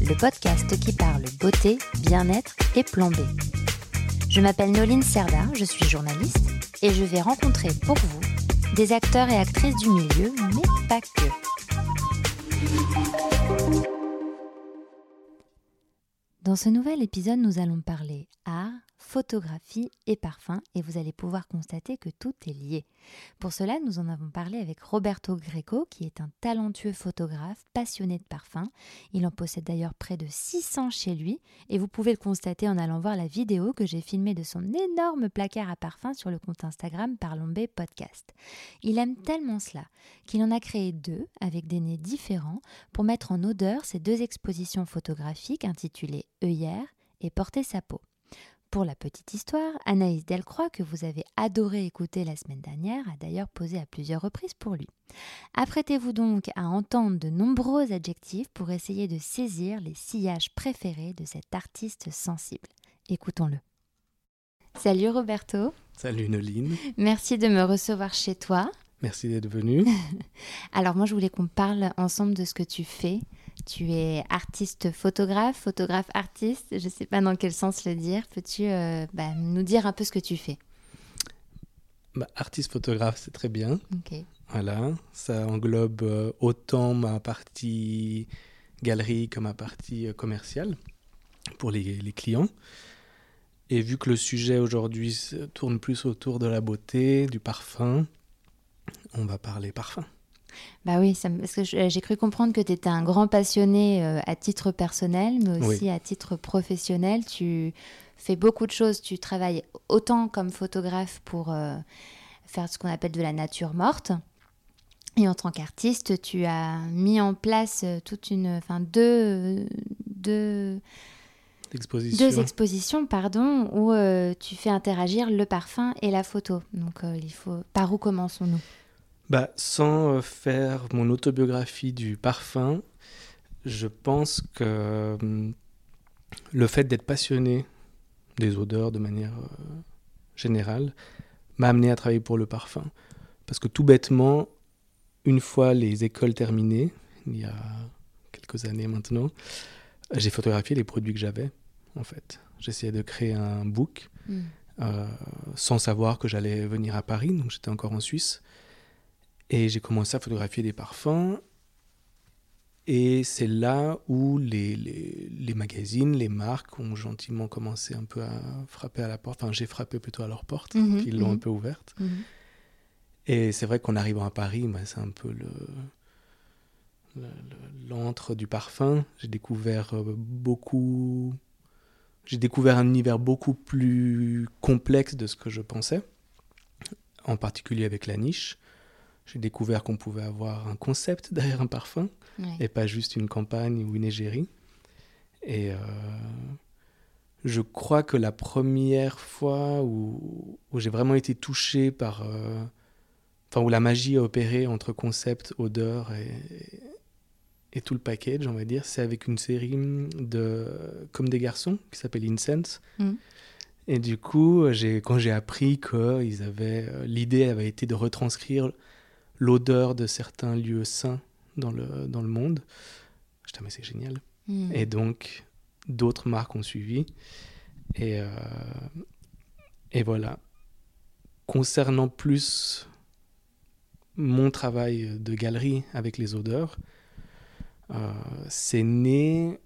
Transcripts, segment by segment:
le podcast qui parle beauté, bien-être et plan B. Je m'appelle Noline Serda, je suis journaliste et je vais rencontrer pour vous des acteurs et actrices du milieu, mais pas que. Dans ce nouvel épisode, nous allons parler art, photographie et parfum et vous allez pouvoir constater que tout est lié. Pour cela, nous en avons parlé avec Roberto Greco qui est un talentueux photographe passionné de parfum. Il en possède d'ailleurs près de 600 chez lui et vous pouvez le constater en allant voir la vidéo que j'ai filmée de son énorme placard à parfum sur le compte Instagram Parlombé Podcast. Il aime tellement cela qu'il en a créé deux avec des nez différents pour mettre en odeur ces deux expositions photographiques intitulées œillère et Porter sa peau. Pour la petite histoire, Anaïs Delcroix, que vous avez adoré écouter la semaine dernière, a d'ailleurs posé à plusieurs reprises pour lui. Apprêtez-vous donc à entendre de nombreux adjectifs pour essayer de saisir les sillages préférés de cet artiste sensible. Écoutons-le. Salut Roberto. Salut Noline. Merci de me recevoir chez toi. Merci d'être venu. Alors moi je voulais qu'on parle ensemble de ce que tu fais tu es artiste photographe, photographe artiste, je ne sais pas dans quel sens le dire. Peux-tu euh, bah, nous dire un peu ce que tu fais? Bah, Artiste photographe, c'est très bien. Voilà, ça englobe euh, autant ma partie galerie que ma partie euh, commerciale pour les, les, clients. Et vu que le sujet aujourd'hui tourne plus autour de la beauté, du parfum, on va parler parfum. Bah oui, parce que j'ai cru comprendre que tu étais un grand passionné euh, à titre personnel, mais aussi à titre professionnel. Tu fais beaucoup de choses. Tu travailles autant comme photographe pour euh, faire ce qu'on appelle de la nature morte. Et en tant qu'artiste, tu as mis en place euh, toute une, enfin deux, deux, expositions. deux expositions, pardon, où tu fais interagir le parfum et la photo. Donc, il faut, par où commençons-nous? Bah, Sans euh, faire mon autobiographie du parfum, je pense que hum, le fait d'être passionné des odeurs de manière euh, générale m'a amené à travailler pour le parfum. Parce que tout bêtement, une fois les écoles terminées, il y a quelques années maintenant, j'ai photographié les produits que j'avais, en fait. J'essayais de créer un book hmm. euh, sans savoir que j'allais venir à Paris, donc j'étais encore en Suisse. Et j'ai commencé à photographier des parfums. Et c'est là où les, les, les, magazines, les marques ont gentiment commencé un peu à frapper à la porte. Enfin, j'ai frappé plutôt à leur porte, mhm, ils l'ont un mhm. peu ouverte. Mhm. Et c'est vrai qu'en arrivant à Paris, bah, c'est un peu le l'antre du parfum. J'ai découvert euh, beaucoup. J'ai découvert un univers beaucoup plus complexe de ce que je pensais, en particulier avec la niche j'ai découvert qu'on pouvait avoir un concept derrière un parfum et pas juste une campagne ou une égérie. Et euh, je crois que la première fois où, où j'ai vraiment été touché par. Euh, enfin, où la magie a opéré entre concept, odeur et, et tout le package, on va dire, c'est avec une série de Comme des garçons qui s'appelle Incense. Mm. Et du coup, quand j'ai appris que ils avaient euh, l'idée avait été de retranscrire l'odeur de certains lieux saints dans le, dans le monde. Je dis, mais c'est génial. Hmm. Et donc, d'autres marques ont suivi. Et, euh, et voilà. Concernant plus mon travail de galerie avec les odeurs, euh, c'est né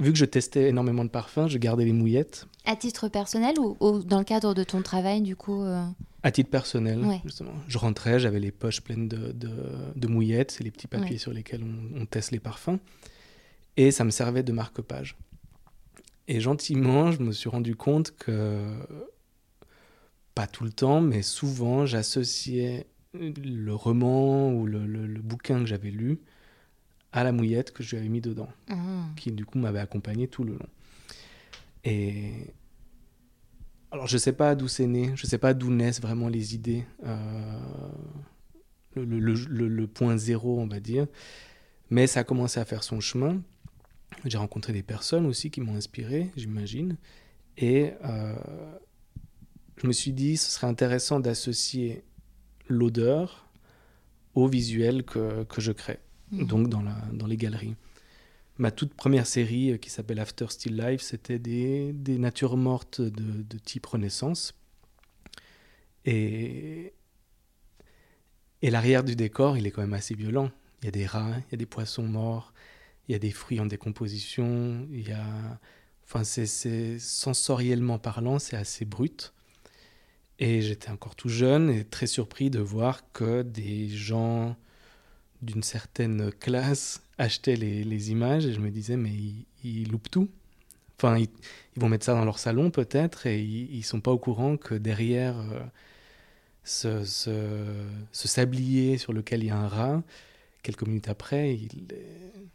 vu que je testais énormément de parfums, je gardais les mouillettes. À titre personnel ou, dans le cadre de ton travail, du coup euh À titre personnel, justement. Je rentrais, j'avais les poches pleines de, de, mouillettes, c'est les petits papiers sur lesquels on, teste les parfums. Et ça me servait de marque-page. Et gentiment, je me suis rendu compte que, pas tout le temps, mais souvent, j'associais le roman ou le, le bouquin que j'avais lu à la mouillette que je lui avais mis dedans, Ah. qui du coup m'avait accompagné tout le long. Et alors je sais pas d'où c'est né, je sais pas d'où naissent vraiment les idées, euh, le, le- le- le- le point zéro on va dire, mais ça a commencé à faire son chemin. J'ai rencontré des personnes aussi qui m'ont inspiré, j'imagine, et euh, je me suis dit ce serait intéressant d'associer l'odeur au visuel que, que je crée, Mhm. donc dans, la, dans les galeries. Ma toute première série euh, qui s'appelle After Still Life, c'était des, natures mortes de, type Renaissance. Et, l'arrière du décor, il est quand même assez violent. Il y a des rats, il y a des poissons morts, il y a des fruits en décomposition. Enfin, c'est sensoriellement parlant, c'est assez brut. Et j'étais encore tout jeune et très surpris de voir que des gens d'une certaine classe achetaient les, images et je me disais, mais ils, loupent tout. Enfin, ils, vont mettre ça dans leur salon peut-être et ils, ils sont pas au courant que derrière euh, ce, ce sablier sur lequel il y a un rat, quelques minutes après, il,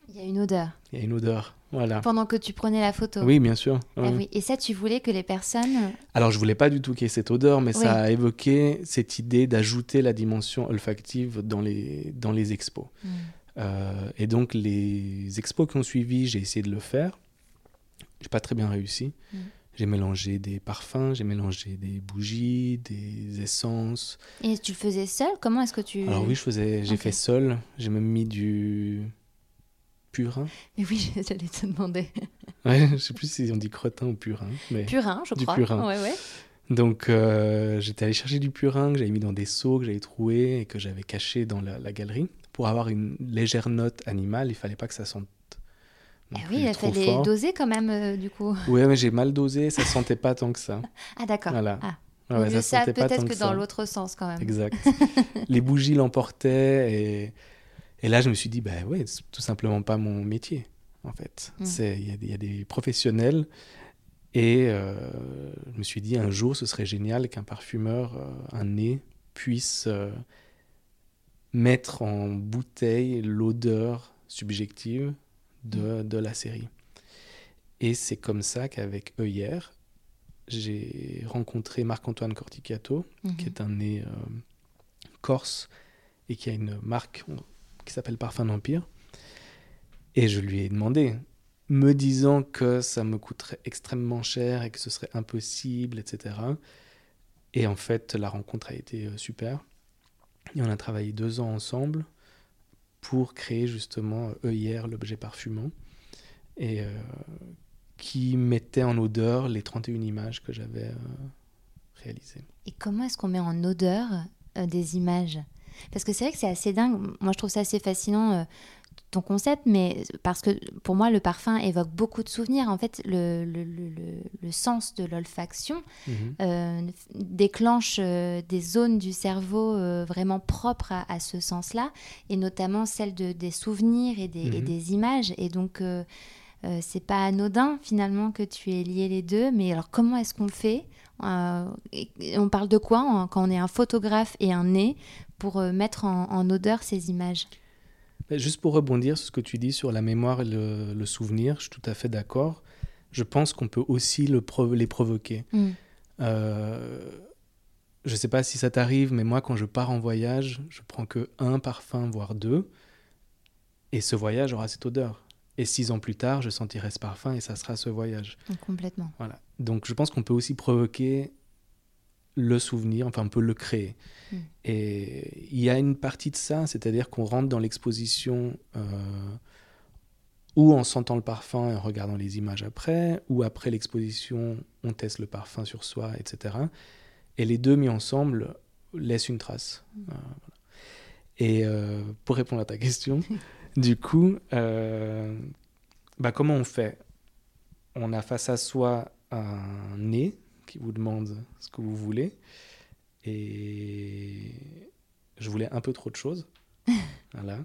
Il y a une odeur. il y a une odeur. Voilà. Pendant que tu prenais la photo. Oui, bien sûr. Ah oui. Et ça, tu voulais que les personnes. Alors, je voulais pas du tout qu'il y ait cette odeur, mais Oui. ça a évoqué cette idée d'ajouter la dimension olfactive dans les, dans les expos. Mm. Euh, et donc, les expos qui ont suivi, j'ai essayé de le faire. J'ai pas très bien réussi. Mm. J'ai mélangé des parfums, j'ai mélangé des bougies, des essences. Et tu le faisais seul? Comment est-ce que tu. Alors oui, je faisais, j'ai fait seul. J'ai même mis du purin. Mais oui, j'allais te demander. Ouais, je sais plus si on dit cretin ou purin, mais Purin, je Du crois. purin. Ouais, ouais. Donc euh, j'étais allé chercher du purin que j'avais mis dans des seaux que j'avais trouvé et que j'avais caché dans la, la galerie pour avoir une légère note animale. Il fallait pas que ça sente. Ah plus oui, il fallait fort. doser quand même, euh, du coup. Ouais, mais j'ai mal dosé, ça sentait pas tant que ça. Ah, d'accord. Voilà. Ah. Ouais, ça ça, peut-être que, dans l'autre sens quand même. Exact. Les bougies l'emportaient et, et là je me suis dit bah ouais, c'est tout simplement pas mon métier en fait. Mm. C'est il y, a des- il y a des professionnels et euh, je me suis dit un jour ce serait génial qu'un parfumeur, euh, un nez puisse euh, mettre en bouteille l'odeur subjective de, de la série. Et c'est comme ça qu'avec œillère, j'ai rencontré Marc-Antoine Corticato, Mhm. qui est un nez euh, corse et qui a une marque qui s'appelle Parfum d'Empire. Et je lui ai demandé, me disant que ça me coûterait extrêmement cher et que ce serait impossible, etc. Et en fait, la rencontre a été euh, super. Et on a travaillé deux ans ensemble pour créer justement euh, œillère, l'objet parfumant, et euh, qui mettait en odeur les 31 images que j'avais euh, réalisées. Et comment est-ce qu'on met en odeur des images? Parce que c'est vrai que c'est assez dingue. Moi, je trouve ça assez fascinant, ton concept, mais parce que pour moi, le parfum évoque beaucoup de souvenirs. En fait, le, le, le- le- le sens de l'olfaction Mhm. euh, déclenche euh, des zones du cerveau euh, vraiment propres à, à ce sens-là, et notamment celle de, des souvenirs et des, et Mhm. des images. Et donc, c'est pas anodin finalement que tu aies lié les deux. Mais alors, comment est-ce qu'on le fait et- et On parle de quoi en- quand on est un photographe et un nez pour mettre en, en odeur ces images? Juste pour rebondir sur ce que tu dis sur la mémoire et le, le souvenir, je suis tout à fait d'accord. Je pense qu'on peut aussi le les provoquer. Mm. Euh, je ne sais pas si ça t'arrive, mais moi, quand je pars en voyage, je prends que un parfum, voire deux, et ce voyage aura cette odeur. Et six ans plus tard, je sentirai ce parfum et ça sera ce voyage. Complètement. Voilà. Donc, je pense qu'on peut aussi provoquer le souvenir, enfin, on peut le créer. Mm. Et il y a une partie de ça, c'est-à-dire qu'on rentre dans l'exposition euh, ou en sentant le parfum et en regardant les images après, ou après l'exposition, on teste le parfum sur soi, etc. Et les deux mis ensemble laissent une trace. Euh, voilà. Et euh, pour répondre à ta question, du coup, euh, bah, comment on fait? On a face à soi un nez qui vous demande ce que vous voulez. Et je voulais un peu trop de choses. voilà.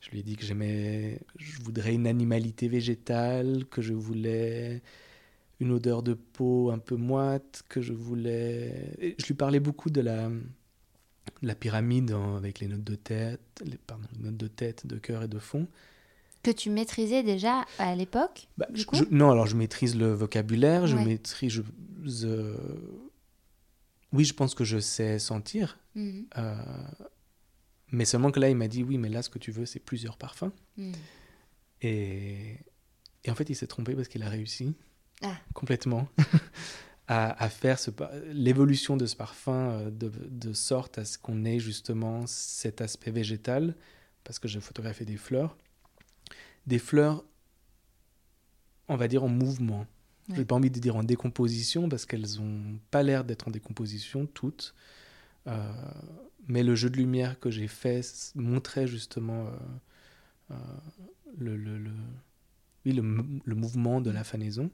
Je lui ai dit que j'aimais, je voudrais une animalité végétale, que je voulais une odeur de peau un peu moite, que je voulais. et je lui parlais beaucoup de la, de la pyramide en- avec les notes de tête, les, pardon, les notes de tête, de cœur et de fond. Que tu maîtrisais déjà à l'époque Bah, du je- coup je- non, alors je maîtrise le vocabulaire, je maîtrise. je- je- oui, je pense que je sais sentir. Mhm. euh, mais seulement que là, il m'a dit oui, mais là, ce que tu veux, c'est plusieurs parfums. Mhm. Et, et en fait, il s'est trompé parce qu'il a réussi Ah. complètement à, à faire l'évolution de ce parfum euh, de, de sorte à ce qu'on ait justement cet aspect végétal, parce que j'ai photographié des fleurs. Des fleurs, on va dire, en mouvement. Ouais. n'ai pas envie de dire en décomposition, parce qu'elles n'ont pas l'air d'être en décomposition, toutes. Euh, mais le jeu de lumière que j'ai fait montrait justement euh, euh, le, le, le- oui, le, m- le mouvement de la fanaison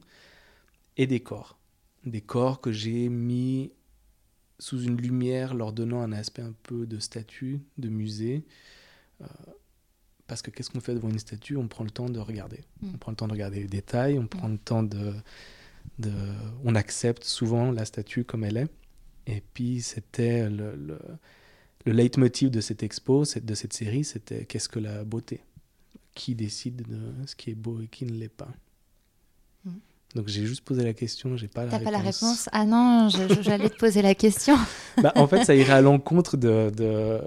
et des corps. Des corps que j'ai mis sous une lumière, leur donnant un aspect un peu de statue, de musée. Parce que qu'est-ce qu'on fait devant une statue? On prend le temps de regarder. Mm. On prend le temps de regarder les détails, on prend le temps de, de... On accepte souvent la statue comme elle est. Et puis c'était le, le, le leitmotiv de cette expo, de cette série, c'était qu'est-ce que la beauté? Qui décide de ce qui est beau et qui ne l'est pas? Mm. Donc j'ai juste posé la question, j'ai pas la T'as réponse. pas la réponse Ah non, j'allais te poser la question. Bah, en fait, ça irait à l'encontre de, de,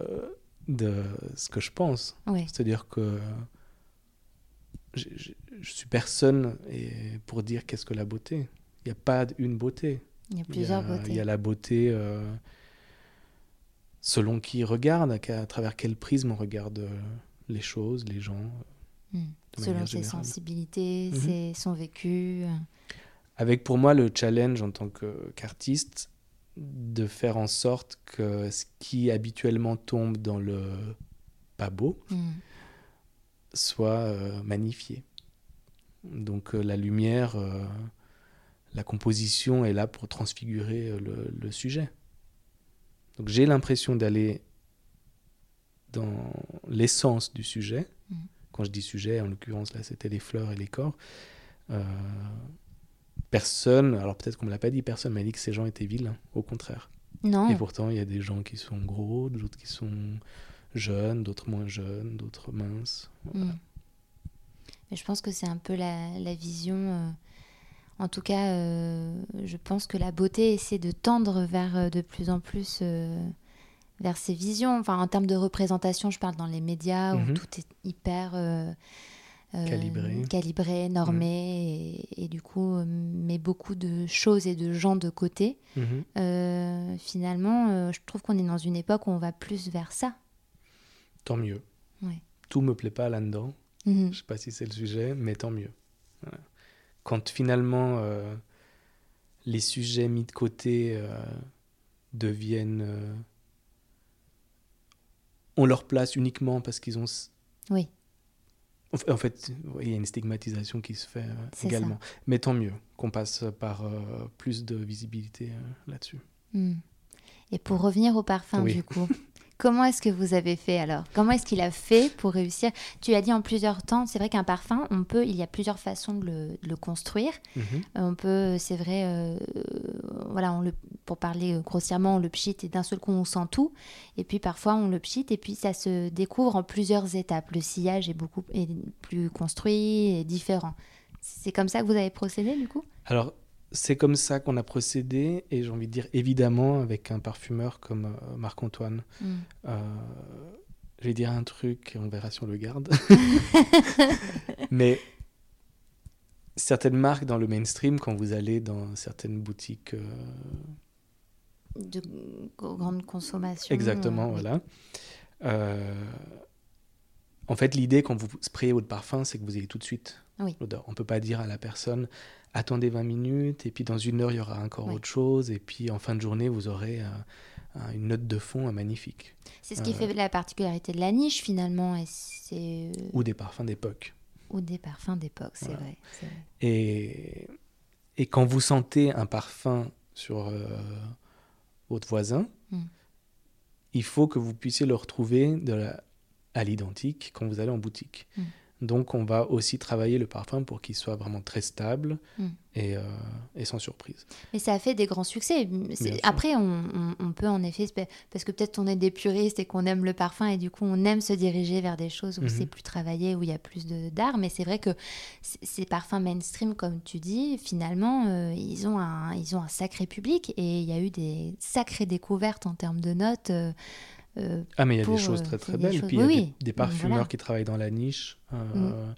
de ce que je pense. C'est-à-dire que je, je, je suis personne et pour dire qu'est-ce que la beauté. Il n'y a pas une beauté. Il y a Il y plusieurs a- beautés. Il y a la beauté euh, selon qui regarde, à, à travers quel prisme on regarde euh, les choses, les gens. Mm. de Selon ses sensibilités, Mhm. ses- son vécu. euh. Avec pour moi le challenge en tant qu'artiste de faire en sorte que ce qui habituellement tombe dans le pas beau Mm. soit euh, magnifié. Donc euh, la lumière, euh, la composition est là pour transfigurer le, le sujet. Donc j'ai l'impression d'aller dans l'essence du sujet. Mhm. Quand je dis sujet, en l'occurrence là c'était les fleurs et les corps. Personne, alors peut-être qu'on me l'a pas dit, personne m'a dit que ces gens étaient vilains, au contraire. Non. Et pourtant, il y a des gens qui sont gros, d'autres qui sont jeunes, d'autres moins jeunes, d'autres minces. Mm. Mais je pense que c'est un peu la, la vision. euh, en tout cas, euh, je pense que la beauté essaie de tendre vers euh, de plus en plus euh, vers ces visions. Enfin, en termes de représentation, je parle dans les médias où Mhm. tout est hyper Calibré. calibré, normé, et, et du coup euh, met beaucoup de choses et de gens de côté. Mhm. Euh, finalement, euh, je trouve qu'on est dans une époque où on va plus vers ça. Tant mieux. Ouais. Tout me plaît pas là-dedans. Mhm. Je sais pas si c'est le sujet, mais tant mieux. Voilà. Quand finalement euh, les sujets mis de côté euh, deviennent. euh, ont leur place uniquement parce qu'ils ont. Oui. En fait- il y a une stigmatisation qui se fait euh, également. Mais tant mieux qu'on passe par euh, plus de visibilité euh, là-dessus. Hmm. Et pour revenir au parfum, Oui. du coup, comment est-ce que vous avez fait alors? Comment est-ce qu'il a fait pour réussir? Tu as dit en plusieurs temps, c'est vrai qu'un parfum, on peut, il y a plusieurs façons de le, de le construire. Mhm. On peut, c'est vrai, euh, voilà, on le, pour parler euh, grossièrement, on le pchit et d'un seul coup on sent tout. Et puis parfois on le pchit et puis ça se découvre en plusieurs étapes. Le sillage est beaucoup est plus construit et différent. C'est comme ça que vous avez procédé du coup? Alors, c'est comme ça qu'on a procédé, et j'ai envie de dire évidemment avec un parfumeur comme euh, Marc-Antoine. Hmm. Euh, je vais dire un truc, et on verra si on le garde. Mais certaines marques dans le mainstream, quand vous allez dans certaines boutiques, euh, De grande consommation. exactement, euh, voilà. En fait, l'idée quand vous sprayez votre parfum, c'est que vous ayez tout de suite Oui. l'odeur. On peut pas dire à la personne attendez 20 minutes et puis dans une heure il y aura encore Oui. autre chose et puis en fin de journée vous aurez euh, un- une note de fond euh, magnifique C'est ce qui Euh, fait la particularité de la niche finalement, et c'est ou des parfums d'époque. ou des parfums d'époque, c'est Voilà. vrai. c'est vrai. Et, et quand vous sentez un parfum sur votre voisin, Mm. il faut que vous puissiez le retrouver de la- à l'identique quand vous allez en boutique. Mm. Donc on va aussi travailler le parfum pour qu'il soit vraiment très stable Mm. et, euh, et sans surprise. Mais ça a fait des grands succès. Après, on, on- on peut en effet, parce que peut-être on est des puristes et qu'on aime le parfum et du coup on aime se diriger vers des choses où Mhm. c'est plus travaillé, où il y a plus de- d'art. Mais c'est vrai que ces parfums mainstream, comme tu dis, finalement, euh, ils, ont un, ils ont un sacré public et il y a eu des sacrées découvertes en termes de notes. euh, euh, Ah mais il y a Pour, des choses euh, très très belles. choses- Puis il y a oui, des, parfumeurs voilà. qui travaillent dans la niche, euh,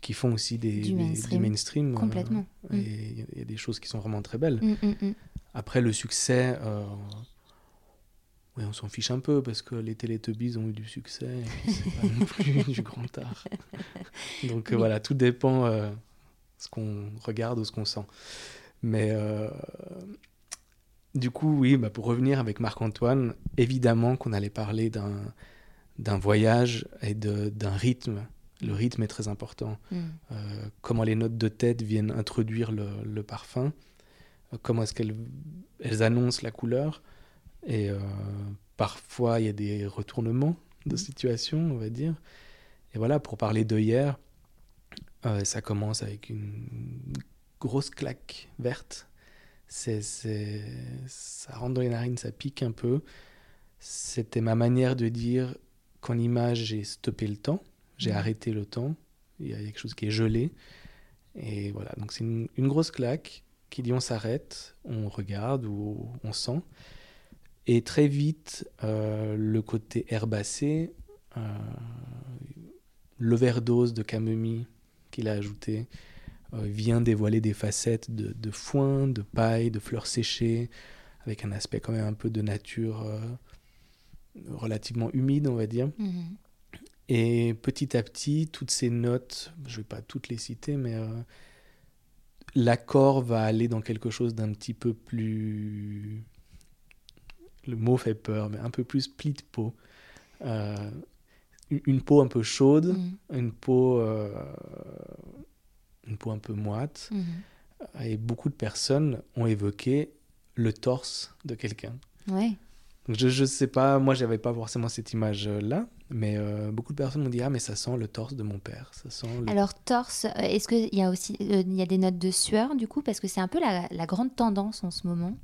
qui font aussi des, Du des- mainstream. euh, Complètement. Mm. et il y a- des choses qui sont vraiment très belles. hum. Après, le succès, ouais, on s'en fiche un peu parce que les Teletubbies ont eu du succès c'est pas non plus du grand art. Donc Oui. voilà, tout dépend ce qu'on regarde ou ce qu'on sent. Mais du coup, oui, bah, pour revenir avec Marc-Antoine, évidemment qu'on allait parler d'un d'un voyage et de- d'un rythme. Le rythme est très important Hum. euh, comment les notes de tête viennent introduire le, le parfum, euh, comment est-ce qu'elles elles annoncent la couleur. Et euh, parfois, il y a des retournements de situation, on va dire. Et voilà, pour parler d'œillère, euh, ça commence avec une grosse claque verte. C'est, ça rentre dans les narines, ça pique un peu. C'était ma manière de dire qu'en image, j'ai stoppé le temps, j'ai Mhm. arrêté le temps. Il y a quelque chose qui est gelé. Et voilà, donc c'est une, une grosse claque qui dit on s'arrête, on regarde ou on sent. Et très vite, euh, le côté herbacé, euh, l'overdose de camomille qu'il a ajouté, vient dévoiler des facettes de, de foin, de paille, de fleurs séchées, avec un aspect quand même un peu de nature euh, relativement humide, on va dire. Mhm. Et petit à petit, toutes ces notes, je ne vais pas toutes les citer, mais euh, l'accord va aller dans quelque chose d'un petit peu plus... Le mot fait peur, mais un peu plus pli de peau. Euh, une- peau un peu chaude, Mhm. une peau, euh, une peau un peu moite. Mhm. Et beaucoup de personnes ont évoqué le torse de quelqu'un. Ouais. Donc je ne sais pas, moi j'avais pas forcément cette image-là, mais euh, beaucoup de personnes m'ont dit ah mais ça sent le torse de mon père, ça sent le... Alors torse, euh, est-ce qu'il y a aussi euh, il y a des notes de sueur du coup? Parce que c'est un peu la, la grande tendance en ce moment,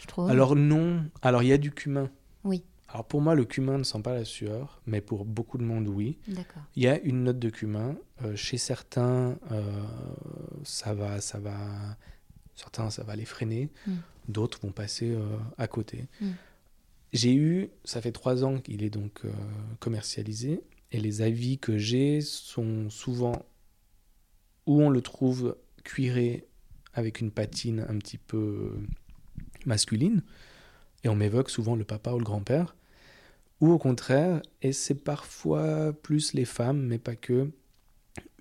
je trouve. Alors non, alors il y a du cumin. Oui. Alors pour moi le cumin ne sent pas la sueur, mais pour beaucoup de monde oui. Il y a une note de cumin. Euh, chez certains, euh, ça va, ça va, certains ça va les freiner, Mm. d'autres vont passer euh, à côté. Mm. J'ai eu, ça fait trois ans qu'il est donc commercialisé, et les avis que j'ai sont souvent où on le trouve cuiré avec une patine un petit peu masculine, et on m'évoque souvent le papa ou le grand-père, ou au contraire, et c'est parfois plus les femmes, mais pas que,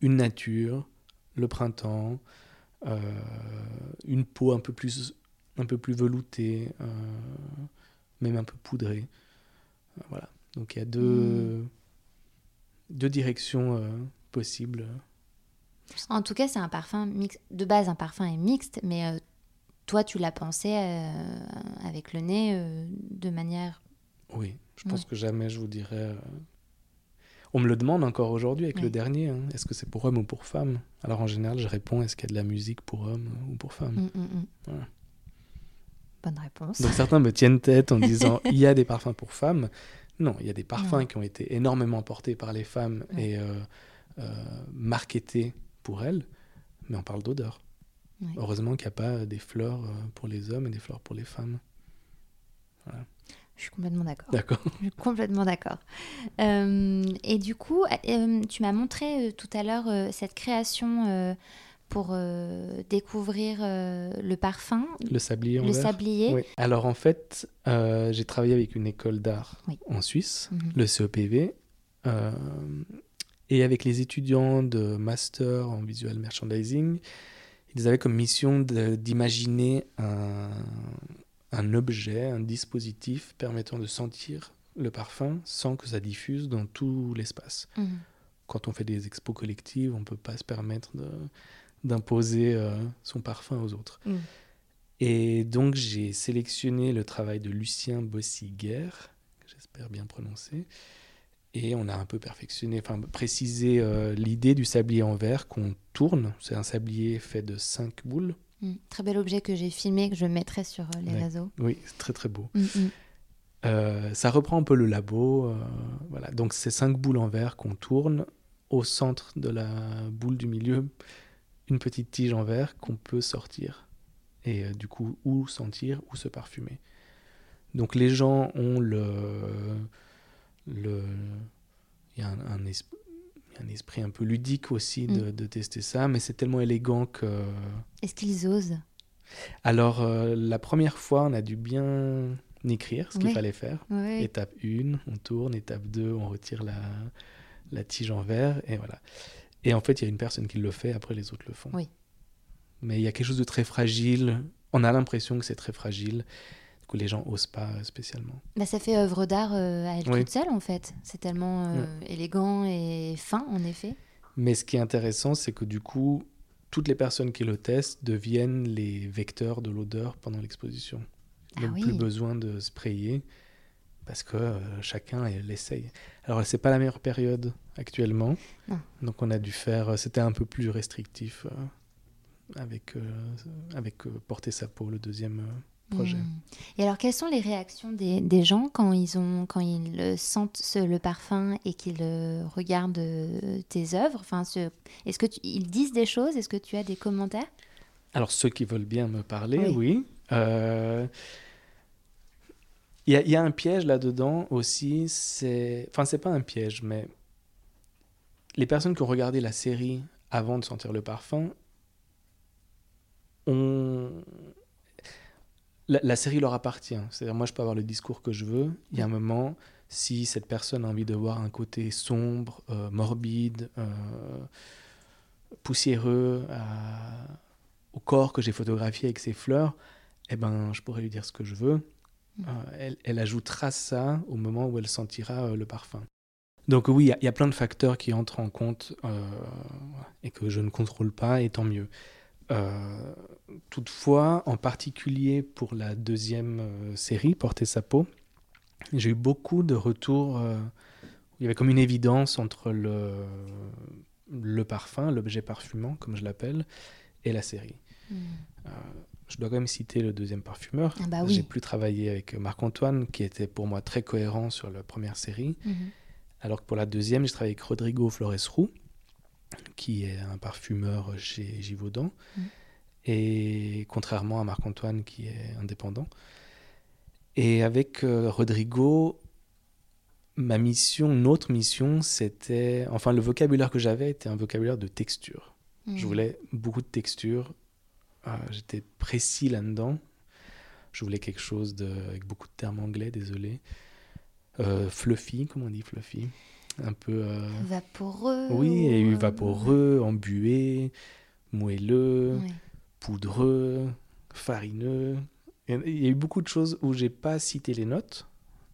une nature, le printemps, euh, une peau un peu plus, un peu plus veloutée, euh, même un peu poudrée. Euh, Voilà. Donc il y a deux, deux directions euh, possibles. En tout cas, c'est un parfum mixte. De base, un parfum est mixte, mais toi, tu l'as pensé avec le nez de manière. Oui, je pense Ouais. que jamais je vous dirais. euh, On me le demande encore aujourd'hui avec le dernier. hein. Est-ce que c'est pour homme ou pour femme Alors en général, je réponds est-ce qu'il y a de la musique pour homme ou pour femme hum, hum. Voilà. Bonne réponse. Donc certains me tiennent tête en disant il y a des parfums pour femmes. Non, il y a des parfums Non. qui ont été énormément portés par les femmes Ouais. et euh, euh, marketés pour elles, mais on parle d'odeur. Ouais. Heureusement qu'il n'y a pas des fleurs pour les hommes et des fleurs pour les femmes. Je suis complètement d'accord. D'accord. Je suis complètement d'accord. Euh, et du coup, euh, tu m'as montré euh, tout à l'heure cette création pour découvrir le parfum, Le sablier en le verre. sablier. Oui. Alors en fait, j'ai travaillé avec une école d'art Oui. en Suisse, Mhm. le CEPV, et avec les étudiants de master en visual merchandising, ils avaient comme mission d'imaginer un, un objet, un dispositif permettant de sentir le parfum sans que ça diffuse dans tout l'espace. Mhm. Quand on fait des expos collectives, on ne peut pas se permettre d'imposer euh, son parfum aux autres. Mm. Et donc j'ai sélectionné le travail de Lucien Bossiguer, que j'espère bien prononcer, Et on a un peu perfectionné, enfin précisé euh, l'idée du sablier en verre qu'on tourne. C'est un sablier fait de cinq boules. Mm. Très bel objet que j'ai filmé, que je mettrai sur euh, les Ouais. réseaux. Oui, c'est très très beau. Mm, mm. Euh, ça reprend un peu le labo. euh, voilà. Donc c'est cinq boules en verre qu'on tourne. Au centre de la boule du milieu, une petite tige en verre qu'on peut sortir. Et euh, du coup, ou sentir ou se parfumer. Donc les gens ont le... le il y a un, un un esprit un peu ludique aussi de, de tester ça, mais c'est tellement élégant que... Est-ce qu'ils osent? Alors, euh, la première fois, on a dû bien écrire ce qu'il fallait faire. Étape 1, on tourne. Étape 2, on retire la, la tige en verre. Et voilà. Et en fait, il y a une personne qui le fait, après les autres le font. Oui. Mais il y a quelque chose de très fragile. On a l'impression que c'est très fragile. Coup, les gens osent pas euh, spécialement. Bah, ça fait œuvre d'art euh, à elle Oui. toute seule, en fait. C'est tellement euh, élégant et fin, en effet. Mais ce qui est intéressant, c'est que du coup, toutes les personnes qui le testent deviennent les vecteurs de l'odeur pendant l'exposition. Ah Donc oui. plus besoin de sprayer parce que euh, chacun l'essaye. Alors c'est pas la meilleure période actuellement, Non. donc on a dû faire. C'était un peu plus restrictif avec avec porter sa peau le deuxième projet. Mm. Et alors, quelles sont les réactions des, des gens quand ils, ont, quand ils sentent ce- le parfum et qu'ils euh, regardent euh, tes œuvres? Enfin, ce- Est-ce qu'ils disent des choses? Est-ce que tu as des commentaires? Alors ceux qui veulent bien me parler, Oui. oui. Euh, Il y, a- il y a un piège là-dedans aussi. C'est, enfin c'est pas un piège, mais les personnes qui ont regardé la série avant de sentir le parfum ont la, série leur appartient. C'est-à-dire moi je peux avoir le discours que je veux. Il y a un moment si cette personne a envie de voir un côté sombre, euh, morbide, euh, poussiéreux, à- au corps que j'ai photographié avec ses fleurs, eh ben, je pourrais lui dire ce que je veux. Euh, elle, ajoutera ça au moment où elle sentira euh, le parfum. Donc oui, il y a- plein de facteurs qui entrent en compte euh, et que je ne contrôle pas, et tant mieux. Euh, toutefois, en particulier pour la deuxième euh, série, Porter sa peau, j'ai eu beaucoup de retours. euh, il y avait comme une évidence entre le, le parfum, l'objet parfumant, comme je l'appelle, et la série. Mm. Euh, je dois quand même citer le deuxième parfumeur. Ah bah oui. J'ai plus travaillé avec Marc-Antoine, qui était pour moi très cohérent sur la première série. Mhm. Alors que pour la deuxième, j'ai travaillé avec Rodrigo Flores Roux, qui est un parfumeur chez Givaudan. Mm. Et contrairement à Marc-Antoine, qui est indépendant. Et avec euh, Rodrigo, ma mission, notre mission, c'était. Enfin, le vocabulaire que j'avais était un vocabulaire de texture. Mm. Je voulais beaucoup de texture. Euh, J'étais précis là-dedans. Je voulais quelque chose de, avec beaucoup de termes anglais, désolé. Euh, fluffy, comment on dit fluffy? Un peu. euh, Vaporeux. Oui, et euh, vaporeux, embué, moelleux, poudreux, farineux. Il y a- eu beaucoup de choses où j'ai pas cité les notes,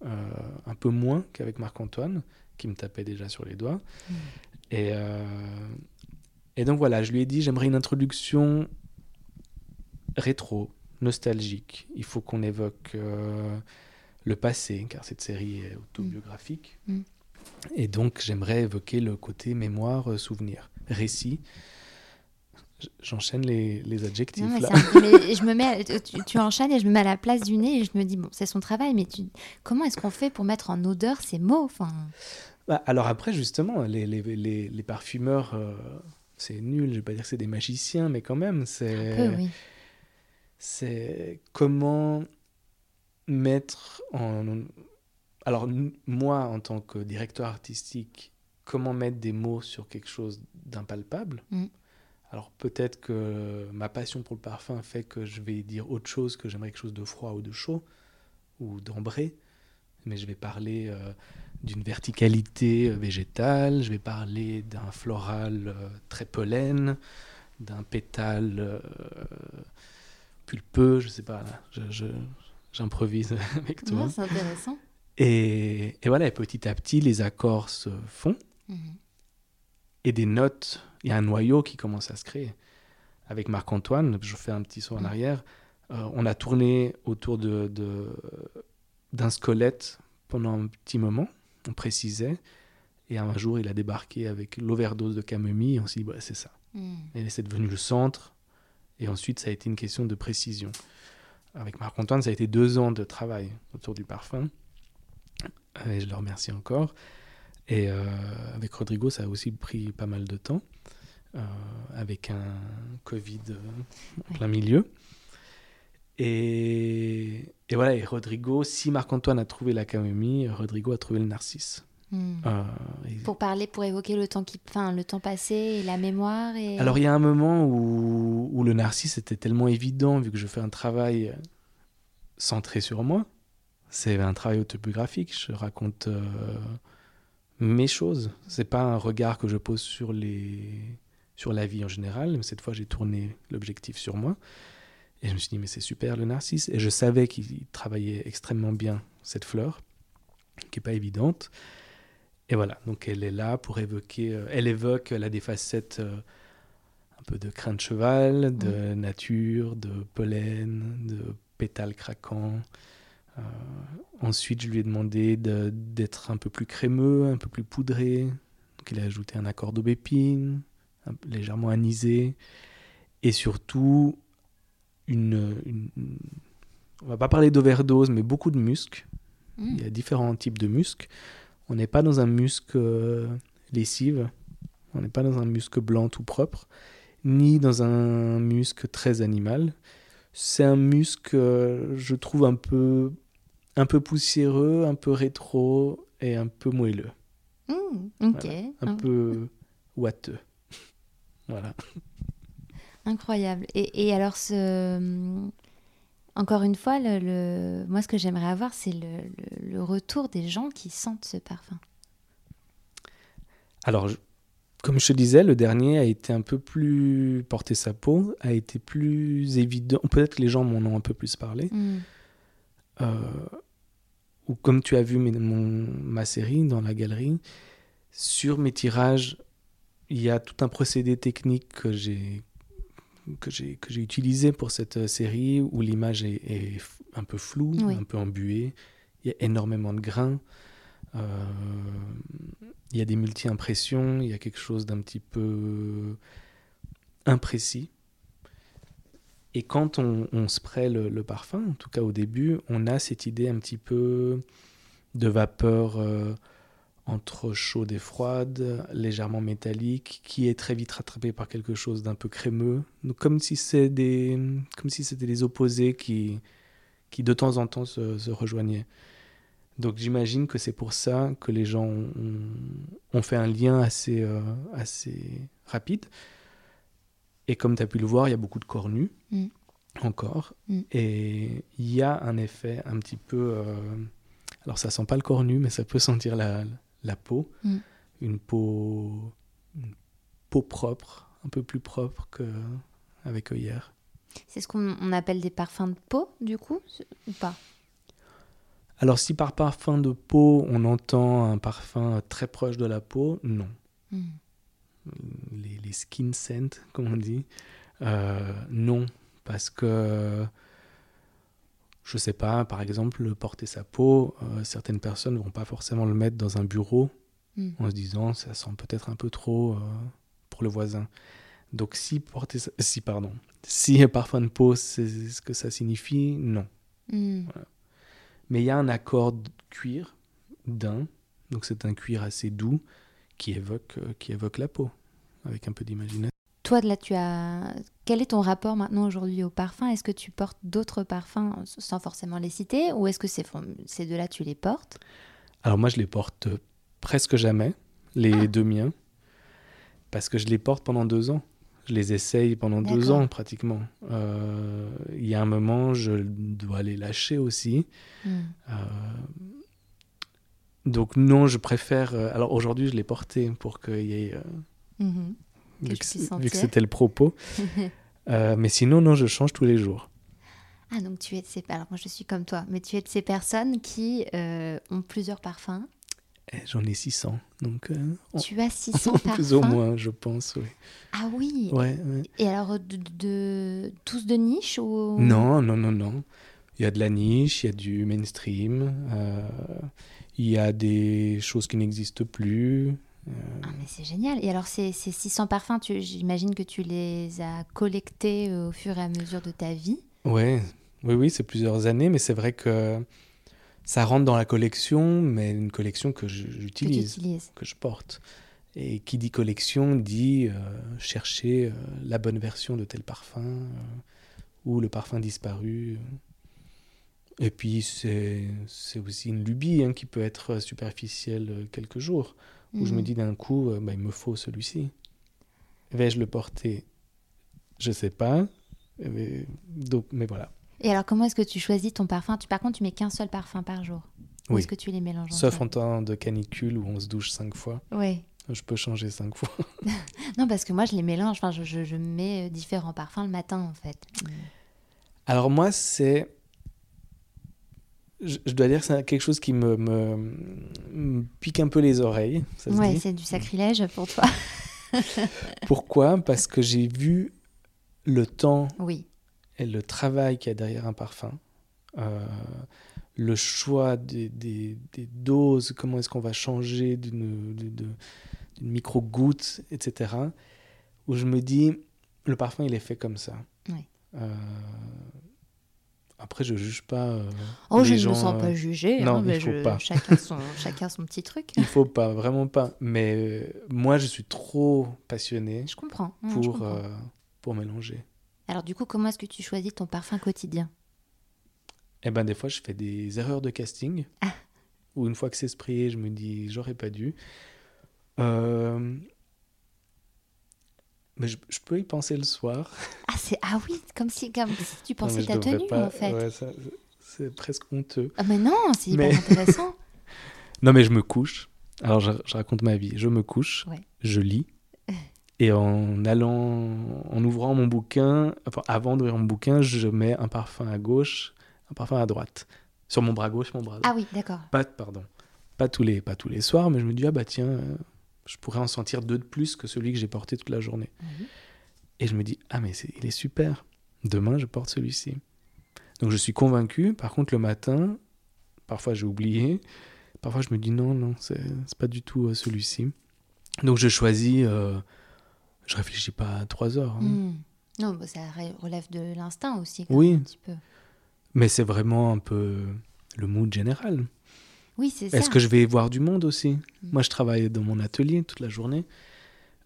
euh, un peu moins qu'avec Marc-Antoine, qui me tapait déjà sur les doigts. Mm. Et, euh, et donc voilà, je lui ai dit, j'aimerais une introduction rétro, nostalgique. Il faut qu'on évoque le passé, car cette série est autobiographique. Mm. Et donc j'aimerais évoquer le côté mémoire, euh, souvenir, récit. J'enchaîne les, les adjectifs Non, mais là. un mais je me mets, tu, tu enchaînes et je me mets à la place du nez et je me dis bon, c'est son travail, mais tu, comment est-ce qu'on fait pour mettre en odeur ces mots Enfin, Bah, alors après, justement, les, les, les, les parfumeurs, euh, c'est nul, je vais pas dire que c'est des magiciens, mais quand même, oui. c'est comment mettre en... Alors moi, en tant que directeur artistique, comment mettre des mots sur quelque chose d'impalpable? Mm. Alors peut-être que ma passion pour le parfum fait que je vais dire autre chose que j'aimerais quelque chose de froid ou de chaud ou d'ambré, mais je vais parler euh, d'une verticalité euh, végétale, je vais parler d'un floral euh, très pollen, d'un pétale euh, pulpeux, je sais pas, là, je, je- j'improvise avec toi. Non, c'est intéressant. Et, et voilà, et petit à petit, les accords se font Mhm. et des notes, il y a un noyau qui commence à se créer. Avec Marc-Antoine, je fais un petit saut en Mm. arrière, euh, on a tourné autour de- d'un squelette pendant un petit moment, on précisait. Et un jour, il a débarqué avec l'overdose de camomille. On s'est dit, bah, c'est ça. Mm. Et c'est devenu le centre. Et ensuite, ça a été une question de précision. Avec Marc-Antoine, ça a été deux ans de travail autour du parfum. Et je le remercie encore. Et euh, avec Rodrigo, ça a aussi pris pas mal de temps, euh, avec un Covid euh, en plein milieu. Et, et voilà, et Rodrigo, si Marc-Antoine a trouvé la camomille, Rodrigo a trouvé le narcisse. Mm. Euh, et- Pour parler, pour évoquer le temps qui, enfin, le temps passé et la mémoire et. Alors il y a un moment où, où le narcisse était tellement évident, vu que je fais un travail centré sur moi. C'est un travail autobiographique, je raconte euh, mes choses. C'est pas un regard que je pose sur, les, sur la vie en général, mais cette fois j'ai tourné l'objectif sur moi. Et je me suis dit, mais c'est super le narcisse. Et je savais qu'il travaillait extrêmement bien cette fleur, qui est pas évidente. Et voilà, donc elle est là pour évoquer, euh, elle évoque là des facettes euh, un peu de crin de cheval, de nature, de pollen, de pétales craquants. Euh, ensuite, je lui ai demandé de- d'être un peu plus crémeux, un peu plus poudré. Donc il a ajouté un accord d'aubépine, légèrement anisé. Et surtout, une, une- on va pas parler d'overdose, mais beaucoup de musc. Mm. Il y a différents types de musc. On n'est pas dans un musc euh, lessive, on n'est pas dans un musc blanc tout propre, ni dans un musc très animal. C'est un musc, euh, je trouve, un peu, un peu poussiéreux, un peu rétro et un peu moelleux, Mm, ok. un Mm. peu ouateux. Voilà. Incroyable. Et, et alors, ce... encore une fois, le, le- moi, ce que j'aimerais avoir, c'est le, retour des gens qui sentent ce parfum. Alors, je- comme je te disais, le dernier a été un peu plus porté sa peau, a été plus évident. Peut-être que les gens m'en ont un peu plus parlé. Mm. Euh, ou comme tu as vu mes- mon- ma série dans la galerie, sur mes tirages, il y a tout un procédé technique que j'ai que j'ai que j'ai utilisé pour cette euh, série où l'image est, un peu floue, Oui. un peu embuée. Il y a énormément de grains. euh, il y a des multi-impressions. Il y a quelque chose d'un petit peu imprécis. Et quand on, on spray le, parfum, en tout cas au début, on a cette idée un petit peu de vapeur euh, entre chaude et froide, légèrement métallique, qui est très vite rattrapée par quelque chose d'un peu crémeux. Donc, comme si c'est des, si c'était des opposés qui, qui de temps en temps se, rejoignaient. Donc j'imagine que c'est pour ça que les gens ont, ont fait un lien assez, euh, assez rapide. Et comme tu as pu le voir, il y a beaucoup de corps nus Mm. encore. Mm. Et il y a un effet un petit peu... euh, alors ça sent pas le corps nu, mais ça peut sentir la, la peau. Mm. Une peau une peau propre, un peu plus propre qu'avec œillère. C'est ce qu'on on appelle des parfums de peau, du coup, ou pas? Alors si par parfum de peau, on entend un parfum très proche de la peau, non. Les, les skin scent, comme on dit. Euh, non, parce que, je sais pas, par exemple, porter sa peau, euh, certaines personnes vont pas forcément le mettre dans un bureau Mm. en se disant ça sent peut-être un peu trop euh, pour le voisin. Donc si porter, sa- si pardon, si parfum de peau, c'est ce que ça signifie, non. Mm. Mais il y a un accord de cuir d'un, donc c'est un cuir assez doux qui évoque, euh, qui évoque la peau, avec un peu d'imagination. Toi, là, tu as. Quel est ton rapport maintenant aujourd'hui au parfum? Est-ce que tu portes d'autres parfums sans forcément les citer Ou est-ce que ces, ces deux-là, tu les portes? Alors moi, je les porte presque jamais, les Ah. deux miens, parce que je les porte pendant deux ans. Je les essaye pendant deux ans pratiquement. Euh, Il y a un moment, je dois les lâcher aussi. Mm. Euh, donc non, je préfère... euh, alors aujourd'hui, je l'ai porté pour qu'il y ait... euh, Mhm. Vu que, vu c'était le propos. Euh, mais sinon, non, je change tous les jours. Ah, donc tu es de ces. Alors, moi, je suis comme toi, mais tu es de ces personnes qui ont plusieurs parfums. Et J'en ai 600, donc Tu as 600 parfums. plus ou moins, je pense, oui. Ah oui? Ouais, ouais. Et alors, de, de- tous de niche ou? Non, non, non, non. Il y a de la niche, il y a du mainstream, euh, il y a des choses qui n'existent plus. euh, Ah, mais c'est génial. Et alors, ces, ces 600 parfums, tu- j'imagine que tu les as collectés euh, au fur et à mesure de ta vie? Ouais, oui, oui, c'est plusieurs années, mais c'est vrai que ça rentre dans la collection, mais une collection que Que j'utilise, utilises. que je porte. Et qui dit collection dit euh, chercher euh, la bonne version de tel parfum ou le parfum disparu. Et puis c'est aussi une lubie hein, qui peut être superficielle euh, quelques jours, où je me Mhm. dis d'un coup, euh, bah, il me faut celui-ci. Vais-je le porter? Je sais pas. Mais, donc, mais voilà. Et alors, comment est-ce que tu choisis ton parfum? Tu, Par contre, tu mets qu'un seul parfum par jour. Ou Oui. est-ce que tu les mélanges Sauf en temps de canicule où on se douche cinq fois. Oui. Je peux changer cinq fois. Non, parce que moi, je les mélange. Enfin, je, je- je mets euh, différents parfums le matin, en fait. Mm. Alors moi, c'est... Je, je dois dire que c'est quelque chose qui me, me- me pique un peu les oreilles. Ça Ouais, c'est du sacrilège pour toi. Pourquoi? Parce que j'ai vu le temps Oui. et le travail qu'il y a derrière un parfum. Euh, le choix des, des- des doses, comment est-ce qu'on va changer d'une micro-goutte, etc. Où je me dis, le parfum, il est fait comme ça. Oui. Euh, après, je juge pas. euh, Oh, les je ne me sens euh, pas jugée. non, hein, il mais faut je- pas. Chacun, son, chacun son petit truc. Il faut pas, vraiment pas. Mais euh, moi, je suis trop passionné Je comprends. Je pour, comprends. euh, pour mélanger. Alors, du coup, comment est-ce que tu choisis ton parfum quotidien? Eh ben, des fois, je fais des erreurs de casting. Ah. Ou une fois que c'est sprayé, je me dis, j'aurais pas dû. Mais je, je peux y penser le soir. Ah, c'est ah oui, comme si, comme si tu Non, pensais je ta tenue, pas- en fait. ouais, ça- c'est presque honteux. Ah, mais non, c'est hyper Mais- intéressant. Non, mais je me couche. Alors, je, je raconte ma vie. Je me couche, Ouais. je lis. Et en allant, en ouvrant mon bouquin, enfin, avant d'ouvrir mon bouquin, je mets un parfum à gauche, un parfum à droite. Sur mon bras gauche, mon bras droit. Ah oui, d'accord. Pas, pardon. Pas tous, les, pas tous les soirs, mais je me dis, ah bah tiens, euh, je pourrais en sentir deux de plus que celui que j'ai porté toute la journée. Oui. Et je me dis, ah mais il est super. Demain, je porte celui-ci. Donc je suis convaincu. Par contre, le matin, parfois j'ai oublié. Parfois, je me dis, non, non, c'est pas du tout euh, celui-ci. Donc je choisis. euh, je réfléchis pas à trois heures. hein. Mm. Non, bah, ça relève de l'instinct aussi. quand Oui. Un petit peu. Mais c'est vraiment un peu le mood général. Oui, c'est ça. Est-ce que je vais voir du monde aussi Mm. Moi, je travaille dans mon atelier toute la journée.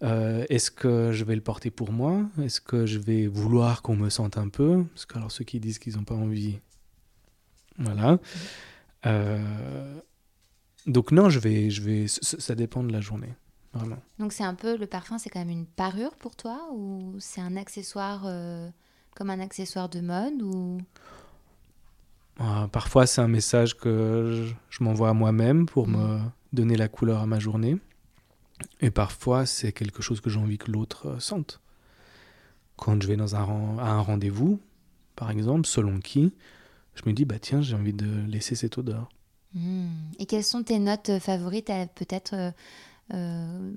Euh, Est-ce que je vais le porter pour moi? Est-ce que je vais vouloir qu'on me sente un peu? Parce que alors ceux qui disent qu'ils n'ont pas envie, voilà. Euh, Donc non, je vais, je vais. Ça, ça dépend de la journée, vraiment. Donc c'est un peu, le parfum, c'est quand même une parure pour toi? Ou c'est un accessoire euh, comme un accessoire de mode? Ou Euh, parfois, c'est un message que je, je m'envoie à moi-même pour me donner la couleur à ma journée. Et parfois, c'est quelque chose que j'ai envie que l'autre euh, sente. Quand je vais dans un, à un rendez-vous, par exemple, selon qui, je me dis, bah tiens, j'ai envie de laisser cette odeur. Hmm. Et quelles sont tes notes euh, favorites? Peut-être, euh,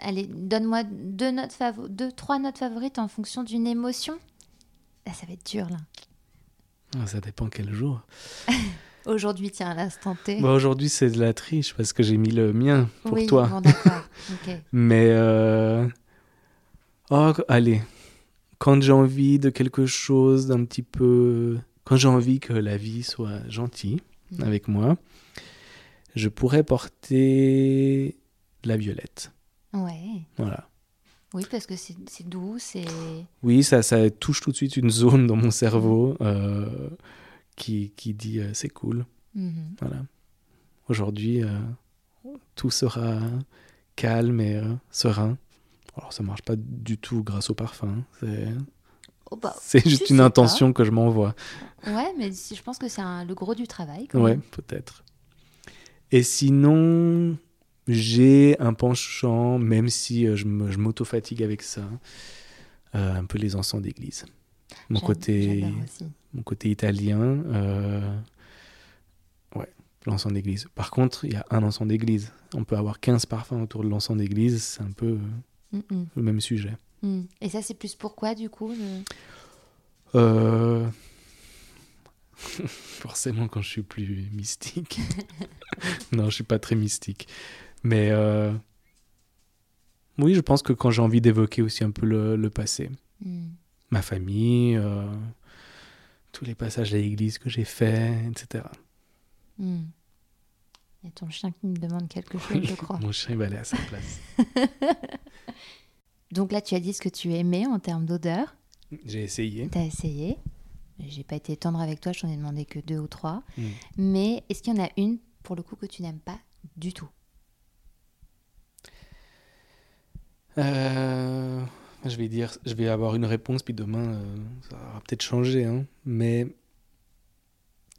allez, donne-moi deux notes deux, trois notes favorites en fonction d'une émotion. Ah, ça va être dur là. Ah, Ça dépend quel jour. Aujourd'hui, tiens, à l'instant T. Bah, Aujourd'hui, c'est de la triche parce que j'ai mis le mien pour oui, toi. bon, d'accord. Mais, euh, oh, allez, quand j'ai envie de quelque chose d'un petit peu... Quand j'ai envie que la vie soit gentille Mhm. avec moi, je pourrais porter de la violette. Ouais. Voilà. Oui, parce que c'est doux, c'est. Oui, ça, ça touche tout de suite une zone dans mon cerveau euh, qui, qui dit euh, c'est cool. Mhm. Voilà. Aujourd'hui, euh, tout sera calme et serein. Alors, ça marche pas du tout grâce au parfum. C'est, Oh, bah, juste une pas. intention que je m'envoie. Ouais, mais je pense que c'est le gros du travail. quand Ouais, peut-être. Et sinon, j'ai un penchant, même si euh, je, m'auto-fatigue avec ça, euh, un peu les encens d'église. Mon côté, mon côté italien, euh, ouais, l'encens d'église. Par contre, il y a un encens d'église. On peut avoir 15 parfums autour de l'encens d'église, c'est un peu euh, Mm, mm, le même sujet. mm. Et ça, c'est plus pourquoi, du coup le- Euh, Forcément quand je suis plus mystique. non, je suis pas très mystique. Mais euh, oui, je pense que quand j'ai envie d'évoquer aussi un peu le, le passé, Hmm. ma famille, euh, tous les passages à l'église que j'ai faits, etc. Hmm. Il y a ton chien qui me demande quelque chose, je crois. Mon chien il va aller à sa place. Donc là, tu as dit ce que tu aimais en termes d'odeur. J'ai essayé. Tu as essayé. J'ai pas été tendre avec toi, je t'en ai demandé que deux ou trois. Mm. Mais est-ce qu'il y en a une, pour le coup, que tu n'aimes pas du tout? Euh, je vais dire, je vais avoir une réponse, puis demain, euh, ça aura peut-être changé, hein. Mais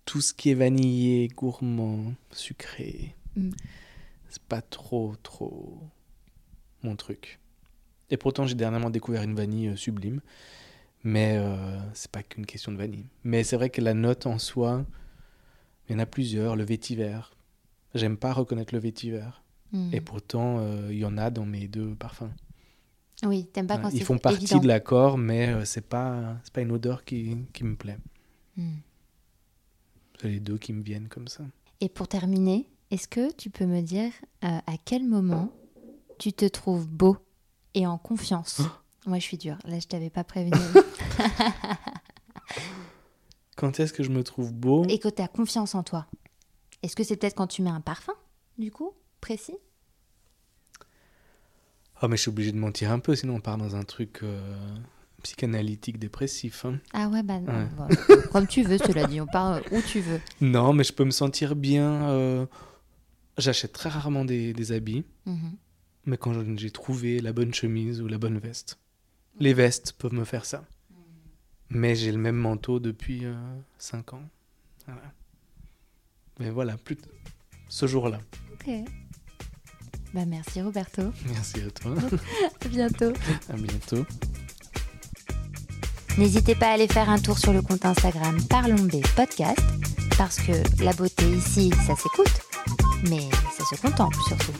tout ce qui est vanillé, gourmand, sucré, Mm. c'est pas trop, trop mon truc. Et pourtant, j'ai dernièrement découvert une vanille euh, sublime, mais euh, c'est pas qu'une question de vanille. Mais c'est vrai que la note en soi, il y en a plusieurs. Le vétiver, j'aime pas reconnaître le vétiver. Hmm. Et pourtant, euh, il y en a dans mes deux parfums. Oui, t'aimes pas quand c'est Ils font partie évident. de l'accord, mais euh, c'est pas c'est pas une odeur qui, qui me plaît. Hmm. C'est les deux qui me viennent comme ça. Et pour terminer, est-ce que tu peux me dire euh, à quel moment tu te trouves beau et en confiance? Moi, je suis dure. Là, je t'avais pas prévenu. Quand est-ce que je me trouve beau? Et que tu as confiance en toi? Est-ce que c'est peut-être quand tu mets un parfum, du coup, précis? Oh, mais je suis obligé de mentir un peu, sinon on part dans un truc euh, psychanalytique dépressif. hein. Ah ouais, bah, Ouais. bon, comme tu veux, cela dit. On part où tu veux. Non, mais je peux me sentir bien. euh, J'achète très rarement des, des habits, Mhm. mais quand j'ai trouvé la bonne chemise ou la bonne veste. Les vestes peuvent me faire ça. Mais j'ai le même manteau depuis 5 ans. Voilà. Mais voilà, plus ce jour-là. Ok. Bah merci Roberto. Merci à toi. À bientôt. à bientôt. N'hésitez pas à aller faire un tour sur le compte Instagram Parlons B Podcast parce que la beauté ici, ça s'écoute, mais ça se contemple surtout.